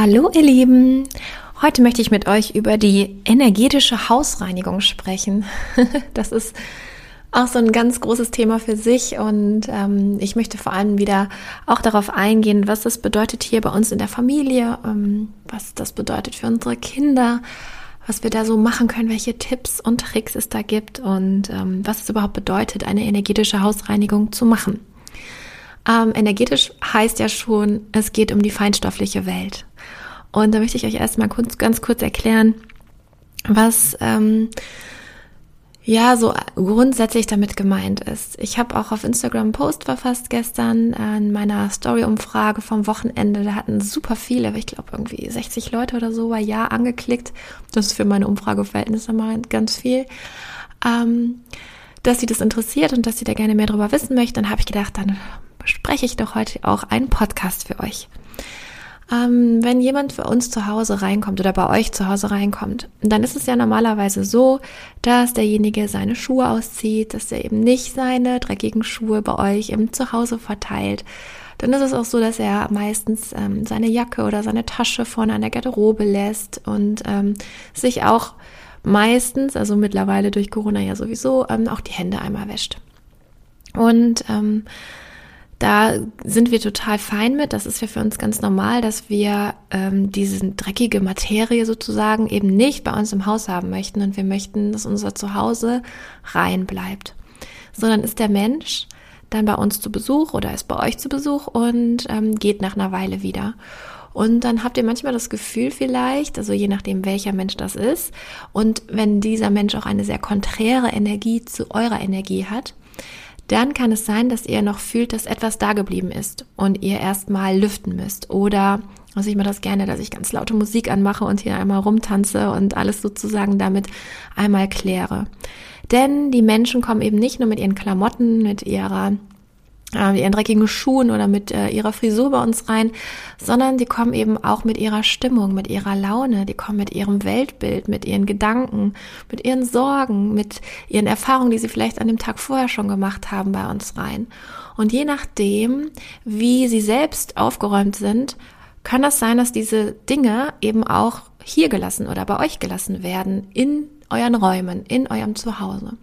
Hallo ihr Lieben, heute möchte ich mit euch über die energetische Hausreinigung sprechen. Das ist auch so ein ganz großes Thema für sich und ähm, ich möchte vor allem wieder auch darauf eingehen, was das bedeutet hier bei uns in der Familie, ähm, was das bedeutet für unsere Kinder, was wir da so machen können, welche Tipps und Tricks es da gibt und ähm, was es überhaupt bedeutet, eine energetische Hausreinigung zu machen. Ähm, energetisch heißt ja schon, es geht um die feinstoffliche Welt. Und da möchte ich euch erstmal kurz, ganz kurz erklären, was ähm, ja so grundsätzlich damit gemeint ist. Ich habe auch auf Instagram einen Post verfasst gestern in meiner Story-Umfrage vom Wochenende. Da hatten super viele, ich glaube irgendwie 60 Leute oder so, war ja angeklickt. Das ist für meine Umfrageverhältnisse mal ganz viel. Ähm, dass sie das interessiert und dass sie da gerne mehr darüber wissen möchten, dann habe ich gedacht, dann spreche ich doch heute auch einen Podcast für euch. Ähm, wenn jemand für uns zu Hause reinkommt oder bei euch zu Hause reinkommt, dann ist es ja normalerweise so, dass derjenige seine Schuhe auszieht, dass er eben nicht seine dreckigen Schuhe bei euch im Zuhause verteilt. Dann ist es auch so, dass er meistens ähm, seine Jacke oder seine Tasche vorne an der Garderobe lässt und ähm, sich auch meistens, also mittlerweile durch Corona ja sowieso, ähm, auch die Hände einmal wäscht. Und ähm, da sind wir total fein mit. Das ist ja für uns ganz normal, dass wir ähm, diese dreckige Materie sozusagen eben nicht bei uns im Haus haben möchten und wir möchten, dass unser Zuhause rein bleibt. Sondern ist der Mensch dann bei uns zu Besuch oder ist bei euch zu Besuch und ähm, geht nach einer Weile wieder. Und dann habt ihr manchmal das Gefühl vielleicht, also je nachdem welcher Mensch das ist, und wenn dieser Mensch auch eine sehr konträre Energie zu eurer Energie hat, dann kann es sein, dass ihr noch fühlt, dass etwas da geblieben ist und ihr erstmal lüften müsst. Oder, also ich mache das gerne, dass ich ganz laute Musik anmache und hier einmal rumtanze und alles sozusagen damit einmal kläre. Denn die Menschen kommen eben nicht nur mit ihren Klamotten, mit ihrer äh, ihren dreckigen Schuhen oder mit äh, ihrer Frisur bei uns rein, sondern die kommen eben auch mit ihrer Stimmung, mit ihrer Laune, die kommen mit ihrem Weltbild, mit ihren Gedanken, mit ihren Sorgen, mit ihren Erfahrungen, die sie vielleicht an dem Tag vorher schon gemacht haben, bei uns rein. Und je nachdem, wie sie selbst aufgeräumt sind, kann das sein, dass diese Dinge eben auch hier gelassen oder bei euch gelassen werden, in euren Räumen, in eurem Zuhause.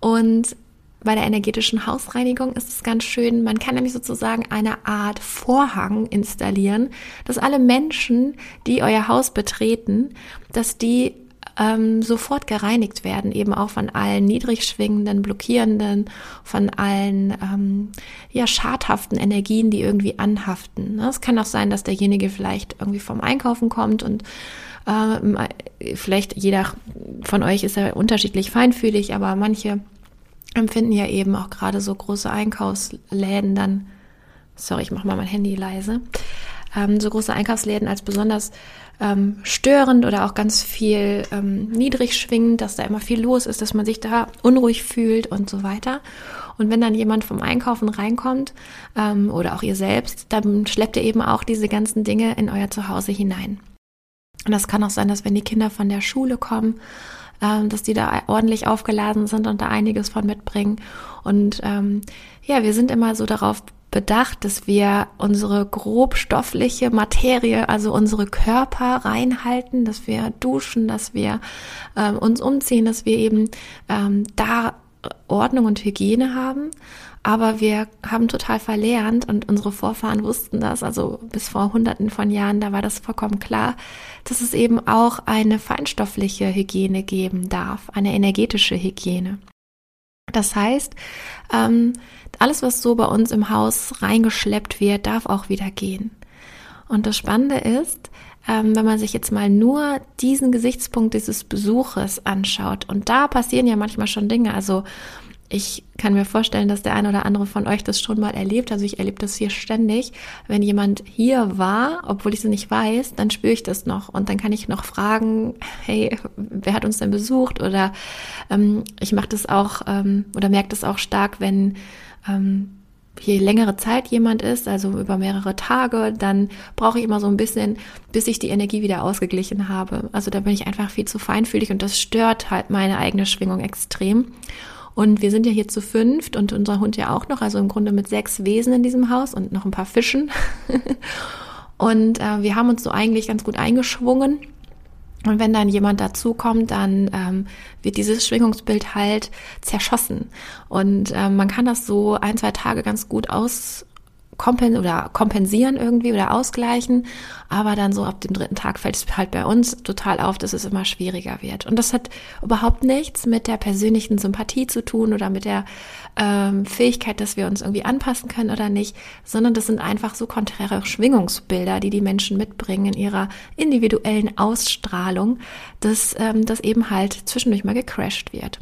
Und bei der energetischen Hausreinigung ist es ganz schön, man kann nämlich sozusagen eine Art Vorhang installieren, dass alle Menschen, die euer Haus betreten, dass die ähm, sofort gereinigt werden, eben auch von allen niedrig schwingenden, blockierenden, von allen ähm, ja schadhaften Energien, die irgendwie anhaften. Ne? Es kann auch sein, dass derjenige vielleicht irgendwie vom Einkaufen kommt und ähm, vielleicht jeder von euch ist ja unterschiedlich feinfühlig, aber manche empfinden ja eben auch gerade so große Einkaufsläden dann, sorry, ich mache mal mein Handy leise, ähm, so große Einkaufsläden als besonders ähm, störend oder auch ganz viel ähm, niedrig schwingend, dass da immer viel los ist, dass man sich da unruhig fühlt und so weiter. Und wenn dann jemand vom Einkaufen reinkommt ähm, oder auch ihr selbst, dann schleppt ihr eben auch diese ganzen Dinge in euer Zuhause hinein. Und das kann auch sein, dass wenn die Kinder von der Schule kommen ähm, dass die da ordentlich aufgeladen sind und da einiges von mitbringen. Und ähm, ja, wir sind immer so darauf bedacht, dass wir unsere grobstoffliche Materie, also unsere Körper reinhalten, dass wir duschen, dass wir ähm, uns umziehen, dass wir eben ähm, da Ordnung und Hygiene haben. Aber wir haben total verlernt und unsere Vorfahren wussten das, also bis vor hunderten von Jahren, da war das vollkommen klar, dass es eben auch eine feinstoffliche Hygiene geben darf, eine energetische Hygiene. Das heißt, ähm, alles, was so bei uns im Haus reingeschleppt wird, darf auch wieder gehen. Und das Spannende ist, ähm, wenn man sich jetzt mal nur diesen Gesichtspunkt dieses Besuches anschaut, und da passieren ja manchmal schon Dinge, also ich kann mir vorstellen, dass der eine oder andere von euch das schon mal erlebt. Also ich erlebe das hier ständig. Wenn jemand hier war, obwohl ich es nicht weiß, dann spüre ich das noch. Und dann kann ich noch fragen, hey, wer hat uns denn besucht? Oder ähm, ich mache das auch ähm, oder merke das auch stark, wenn ähm, je längere Zeit jemand ist, also über mehrere Tage, dann brauche ich immer so ein bisschen, bis ich die Energie wieder ausgeglichen habe. Also da bin ich einfach viel zu feinfühlig und das stört halt meine eigene Schwingung extrem. Und wir sind ja hier zu fünft und unser Hund ja auch noch, also im Grunde mit sechs Wesen in diesem Haus und noch ein paar Fischen. und äh, wir haben uns so eigentlich ganz gut eingeschwungen. Und wenn dann jemand dazukommt, dann ähm, wird dieses Schwingungsbild halt zerschossen. Und ähm, man kann das so ein, zwei Tage ganz gut aus kompen oder kompensieren irgendwie oder ausgleichen. Aber dann so ab dem dritten Tag fällt es halt bei uns total auf, dass es immer schwieriger wird. Und das hat überhaupt nichts mit der persönlichen Sympathie zu tun oder mit der ähm, Fähigkeit, dass wir uns irgendwie anpassen können oder nicht, sondern das sind einfach so konträre Schwingungsbilder, die die Menschen mitbringen in ihrer individuellen Ausstrahlung, dass ähm, das eben halt zwischendurch mal gecrashed wird.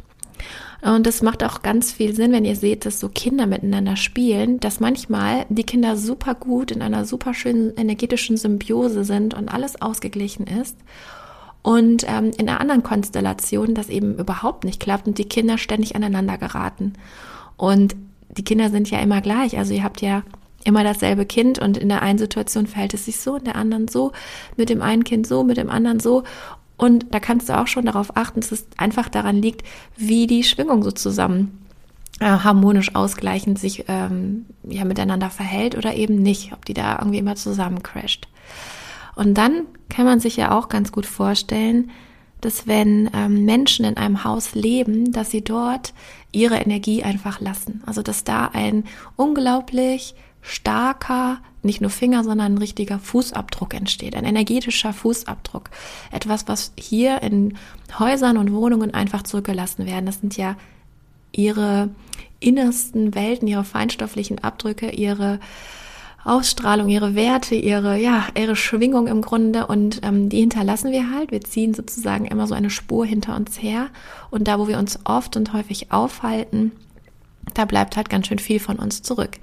Und es macht auch ganz viel Sinn, wenn ihr seht, dass so Kinder miteinander spielen, dass manchmal die Kinder super gut in einer super schönen energetischen Symbiose sind und alles ausgeglichen ist. Und ähm, in einer anderen Konstellation das eben überhaupt nicht klappt und die Kinder ständig aneinander geraten. Und die Kinder sind ja immer gleich. Also ihr habt ja immer dasselbe Kind und in der einen Situation verhält es sich so, in der anderen so, mit dem einen Kind so, mit dem anderen so. Und da kannst du auch schon darauf achten, dass es einfach daran liegt, wie die Schwingung so zusammen äh, harmonisch ausgleichend sich ähm, ja miteinander verhält oder eben nicht, ob die da irgendwie immer zusammen crasht. Und dann kann man sich ja auch ganz gut vorstellen, dass wenn ähm, Menschen in einem Haus leben, dass sie dort ihre Energie einfach lassen. Also dass da ein unglaublich starker, nicht nur Finger, sondern ein richtiger Fußabdruck entsteht, ein energetischer Fußabdruck. Etwas, was hier in Häusern und Wohnungen einfach zurückgelassen werden. Das sind ja ihre innersten Welten, ihre feinstofflichen Abdrücke, ihre Ausstrahlung, ihre Werte, ihre, ja, ihre Schwingung im Grunde und ähm, die hinterlassen wir halt. Wir ziehen sozusagen immer so eine Spur hinter uns her und da, wo wir uns oft und häufig aufhalten, da bleibt halt ganz schön viel von uns zurück.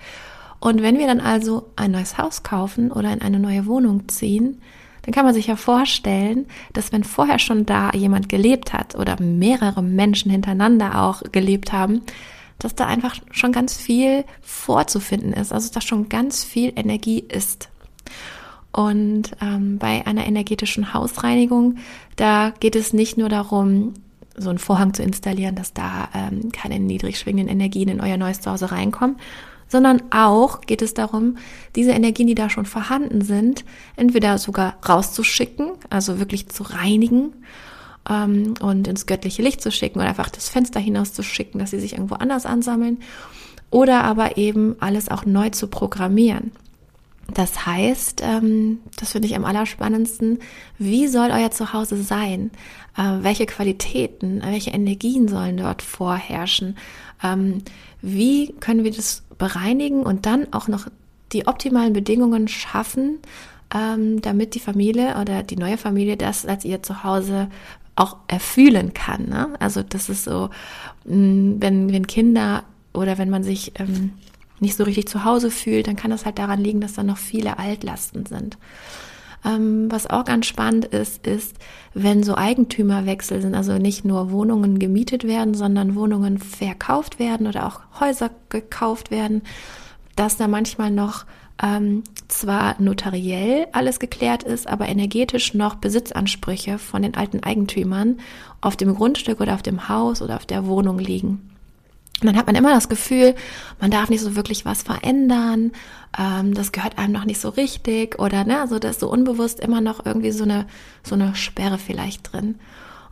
Und wenn wir dann also ein neues Haus kaufen oder in eine neue Wohnung ziehen, dann kann man sich ja vorstellen, dass wenn vorher schon da jemand gelebt hat oder mehrere Menschen hintereinander auch gelebt haben, dass da einfach schon ganz viel vorzufinden ist, also dass schon ganz viel Energie ist. Und ähm, bei einer energetischen Hausreinigung, da geht es nicht nur darum, so einen Vorhang zu installieren, dass da ähm, keine niedrig schwingenden Energien in euer neues Zuhause reinkommen, sondern auch geht es darum, diese Energien, die da schon vorhanden sind, entweder sogar rauszuschicken, also wirklich zu reinigen ähm, und ins göttliche Licht zu schicken oder einfach das Fenster hinaus zu schicken, dass sie sich irgendwo anders ansammeln, oder aber eben alles auch neu zu programmieren. Das heißt, ähm, das finde ich am allerspannendsten, wie soll euer Zuhause sein? Äh, welche Qualitäten, welche Energien sollen dort vorherrschen? Ähm, wie können wir das bereinigen und dann auch noch die optimalen Bedingungen schaffen, ähm, damit die Familie oder die neue Familie das als ihr Zuhause auch erfühlen kann. Ne? Also das ist so, mm, wenn, wenn Kinder oder wenn man sich ähm, nicht so richtig zu Hause fühlt, dann kann das halt daran liegen, dass da noch viele Altlasten sind. Ähm, was auch ganz spannend ist, ist, wenn so Eigentümerwechsel sind, also nicht nur Wohnungen gemietet werden, sondern Wohnungen verkauft werden oder auch Häuser gekauft werden, dass da manchmal noch ähm, zwar notariell alles geklärt ist, aber energetisch noch Besitzansprüche von den alten Eigentümern auf dem Grundstück oder auf dem Haus oder auf der Wohnung liegen. Und dann hat man immer das Gefühl, man darf nicht so wirklich was verändern, ähm, das gehört einem noch nicht so richtig oder ne, also da ist so unbewusst immer noch irgendwie so eine, so eine Sperre vielleicht drin.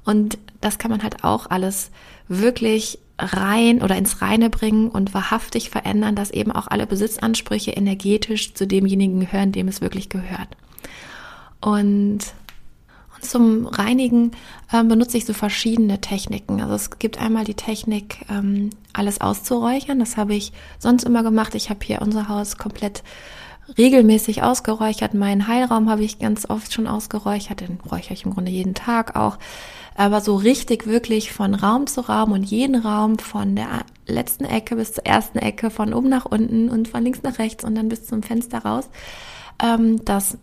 Und das kann man halt auch alles wirklich rein oder ins Reine bringen und wahrhaftig verändern, dass eben auch alle Besitzansprüche energetisch zu demjenigen gehören, dem es wirklich gehört. Und zum Reinigen äh, benutze ich so verschiedene Techniken. Also es gibt einmal die Technik, ähm, alles auszuräuchern. Das habe ich sonst immer gemacht. Ich habe hier unser Haus komplett regelmäßig ausgeräuchert. Meinen Heilraum habe ich ganz oft schon ausgeräuchert, den räuchere ich im Grunde jeden Tag auch. Aber so richtig wirklich von Raum zu Raum und jeden Raum von der letzten Ecke bis zur ersten Ecke, von oben nach unten und von links nach rechts und dann bis zum Fenster raus. Ähm, das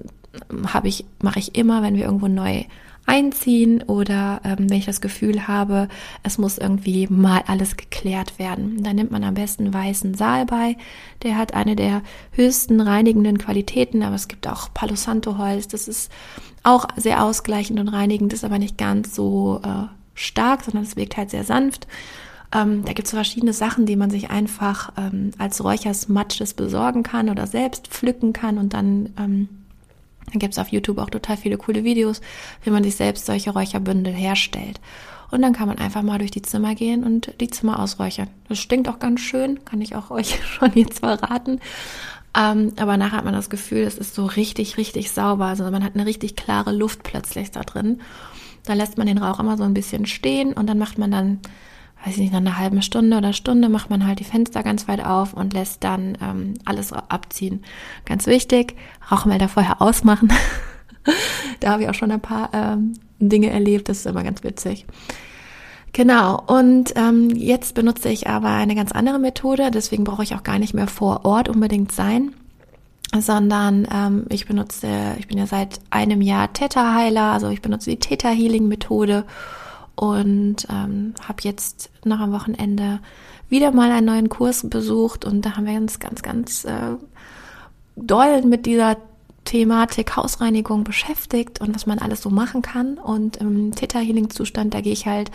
habe ich, mache ich immer, wenn wir irgendwo neu einziehen oder ähm, wenn ich das Gefühl habe, es muss irgendwie mal alles geklärt werden. Dann nimmt man am besten weißen Salbei. Der hat eine der höchsten reinigenden Qualitäten, aber es gibt auch Palo Santo Holz. Das ist auch sehr ausgleichend und reinigend, ist aber nicht ganz so äh, stark, sondern es wirkt halt sehr sanft. Ähm, da gibt es verschiedene Sachen, die man sich einfach ähm, als Räuchersmatsches besorgen kann oder selbst pflücken kann und dann ähm, dann gibt es auf YouTube auch total viele coole Videos, wie man sich selbst solche Räucherbündel herstellt. Und dann kann man einfach mal durch die Zimmer gehen und die Zimmer ausräuchern. Das stinkt auch ganz schön, kann ich auch euch schon jetzt verraten. Ähm, aber nachher hat man das Gefühl, es ist so richtig, richtig sauber. Also man hat eine richtig klare Luft plötzlich da drin. Da lässt man den Rauch immer so ein bisschen stehen und dann macht man dann weiß ich nicht, nach einer halben Stunde oder Stunde macht man halt die Fenster ganz weit auf und lässt dann ähm, alles abziehen. Ganz wichtig, Rauchmelder vorher ausmachen. da habe ich auch schon ein paar ähm, Dinge erlebt, das ist immer ganz witzig. Genau, und ähm, jetzt benutze ich aber eine ganz andere Methode, deswegen brauche ich auch gar nicht mehr vor Ort unbedingt sein, sondern ähm, ich benutze, ich bin ja seit einem Jahr Theta-Heiler, also ich benutze die Theta-Healing-Methode und ähm, habe jetzt noch am Wochenende wieder mal einen neuen Kurs besucht und da haben wir uns ganz, ganz äh, doll mit dieser Thematik Hausreinigung beschäftigt und was man alles so machen kann. Und im Theta Healing Zustand, da gehe ich halt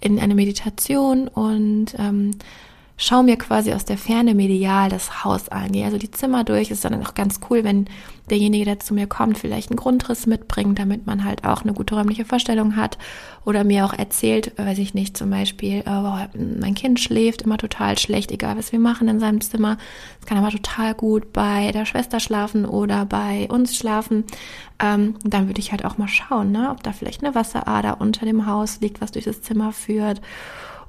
in eine Meditation und ähm, schaue mir quasi aus der Ferne medial das Haus an. Gehe also die Zimmer durch. Ist dann auch ganz cool, wenn derjenige, der zu mir kommt, vielleicht einen Grundriss mitbringt, damit man halt auch eine gute räumliche Vorstellung hat. Oder mir auch erzählt, weiß ich nicht, zum Beispiel, oh, mein Kind schläft immer total schlecht, egal was wir machen in seinem Zimmer. Es kann aber total gut bei der Schwester schlafen oder bei uns schlafen. Ähm, dann würde ich halt auch mal schauen, ne, ob da vielleicht eine Wasserader unter dem Haus liegt, was durch das Zimmer führt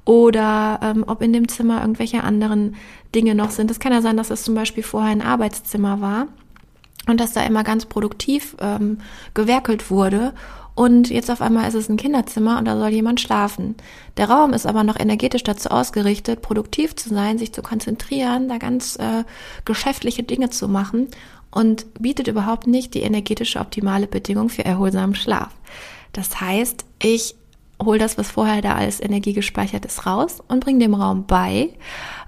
oder ähm, ob in dem Zimmer irgendwelche anderen Dinge noch sind. Es kann ja sein, dass es zum Beispiel vorher ein Arbeitszimmer war und dass da immer ganz produktiv ähm, gewerkelt wurde und jetzt auf einmal ist es ein Kinderzimmer und da soll jemand schlafen. Der Raum ist aber noch energetisch dazu ausgerichtet, produktiv zu sein, sich zu konzentrieren, da ganz äh, geschäftliche Dinge zu machen und bietet überhaupt nicht die energetische optimale Bedingung für erholsamen Schlaf. Das heißt, ich hol das, was vorher da als Energie gespeichert ist, raus und bring dem Raum bei,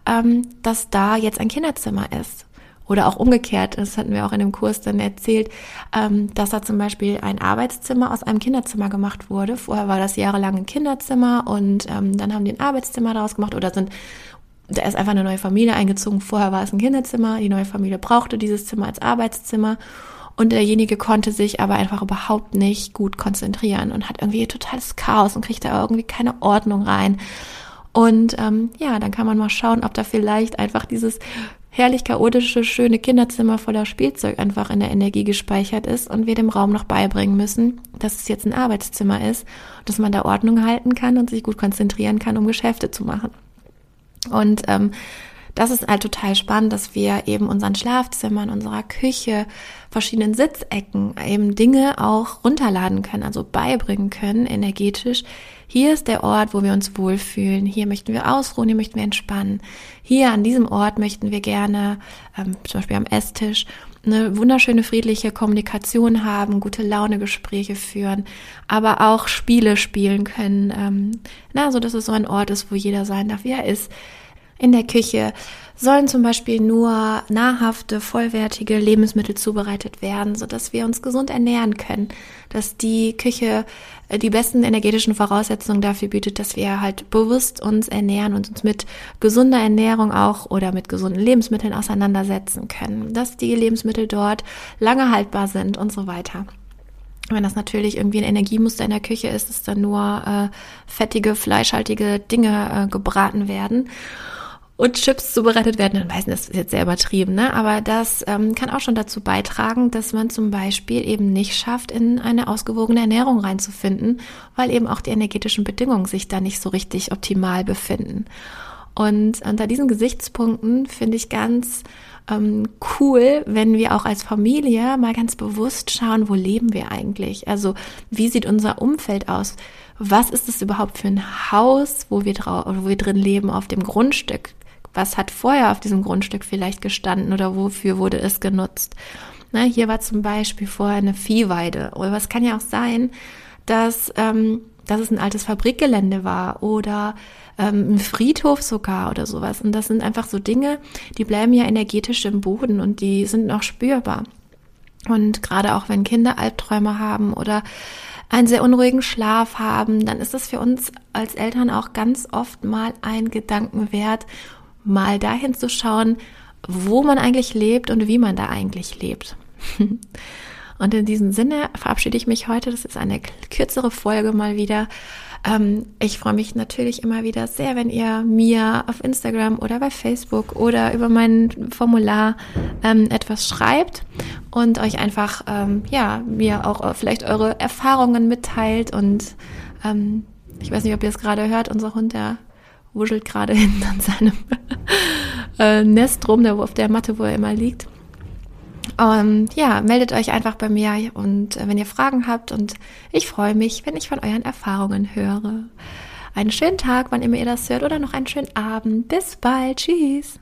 ähm, dass da jetzt ein Kinderzimmer ist. Oder auch umgekehrt, das hatten wir auch in dem Kurs dann erzählt, ähm, dass da zum Beispiel ein Arbeitszimmer aus einem Kinderzimmer gemacht wurde. Vorher war das jahrelang ein Kinderzimmer und ähm, dann haben die ein Arbeitszimmer daraus gemacht oder sind da ist einfach eine neue Familie eingezogen. Vorher war es ein Kinderzimmer. Die neue Familie brauchte dieses Zimmer als Arbeitszimmer. Und derjenige konnte sich aber einfach überhaupt nicht gut konzentrieren und hat irgendwie totales Chaos und kriegt da irgendwie keine Ordnung rein. Und ähm, ja, dann kann man mal schauen, ob da vielleicht einfach dieses herrlich chaotische, schöne Kinderzimmer voller Spielzeug einfach in der Energie gespeichert ist und wir dem Raum noch beibringen müssen, dass es jetzt ein Arbeitszimmer ist, dass man da Ordnung halten kann und sich gut konzentrieren kann, um Geschäfte zu machen. Und ähm, das ist halt total spannend, dass wir eben unseren Schlafzimmern, unserer Küche, verschiedenen Sitzecken eben Dinge auch runterladen können, also beibringen können, energetisch. Hier ist der Ort, wo wir uns wohlfühlen. Hier möchten wir ausruhen, hier möchten wir entspannen. Hier an diesem Ort möchten wir gerne, ähm, zum Beispiel am Esstisch, eine wunderschöne friedliche Kommunikation haben, gute Laune Gespräche führen, aber auch Spiele spielen können. Ähm, na, so dass es so ein Ort ist, wo jeder sein darf, wie er ist in der Küche sollen zum Beispiel nur nahrhafte, vollwertige Lebensmittel zubereitet werden, sodass wir uns gesund ernähren können, dass die Küche äh, die besten energetischen Voraussetzungen dafür bietet, dass wir halt bewusst uns ernähren und uns mit gesunder Ernährung auch oder mit gesunden Lebensmitteln auseinandersetzen können, dass die Lebensmittel dort lange haltbar sind und so weiter. Wenn das natürlich irgendwie ein Energiemuster in der Küche ist, dass dann nur äh, fettige, fleischhaltige Dinge äh, gebraten werden und Chips zubereitet werden, dann weiß ich, das ist jetzt sehr übertrieben, ne? aber das ähm, kann auch schon dazu beitragen, dass man zum Beispiel eben nicht schafft, in eine ausgewogene Ernährung reinzufinden, weil eben auch die energetischen Bedingungen sich da nicht so richtig optimal befinden. Und unter diesen Gesichtspunkten finde ich ganz ähm, cool, wenn wir auch als Familie mal ganz bewusst schauen, wo leben wir eigentlich? Also wie sieht unser Umfeld aus? Was ist es überhaupt für ein Haus, wo wir, wo wir drin leben auf dem Grundstück? Was hat vorher auf diesem Grundstück vielleicht gestanden oder wofür wurde es genutzt? Na, hier war zum Beispiel vorher eine Viehweide. Oder was kann ja auch sein, dass, ähm, dass es ein altes Fabrikgelände war oder ähm, ein Friedhof sogar oder sowas. Und das sind einfach so Dinge, die bleiben ja energetisch im Boden und die sind noch spürbar. Und gerade auch wenn Kinder Albträume haben oder einen sehr unruhigen Schlaf haben, dann ist es für uns als Eltern auch ganz oft mal ein Gedanken wert, mal dahin zu schauen, wo man eigentlich lebt und wie man da eigentlich lebt. Und in diesem Sinne verabschiede ich mich heute. Das ist eine kürzere Folge mal wieder. Ähm, ich freue mich natürlich immer wieder sehr, wenn ihr mir auf Instagram oder bei Facebook oder über mein Formular ähm, etwas schreibt und euch einfach, ähm, ja, mir auch vielleicht eure Erfahrungen mitteilt. Und ich weiß nicht, ob ihr es gerade hört, unser Hund, der wuschelt gerade hinten an seinem äh, Nest rum, der, auf der Matte, wo er immer liegt. Und ja, meldet euch einfach bei mir und äh, wenn ihr Fragen habt und ich freue mich, wenn ich von euren Erfahrungen höre. Einen schönen Tag, wann immer ihr das hört oder noch einen schönen Abend. Bis bald. Tschüss.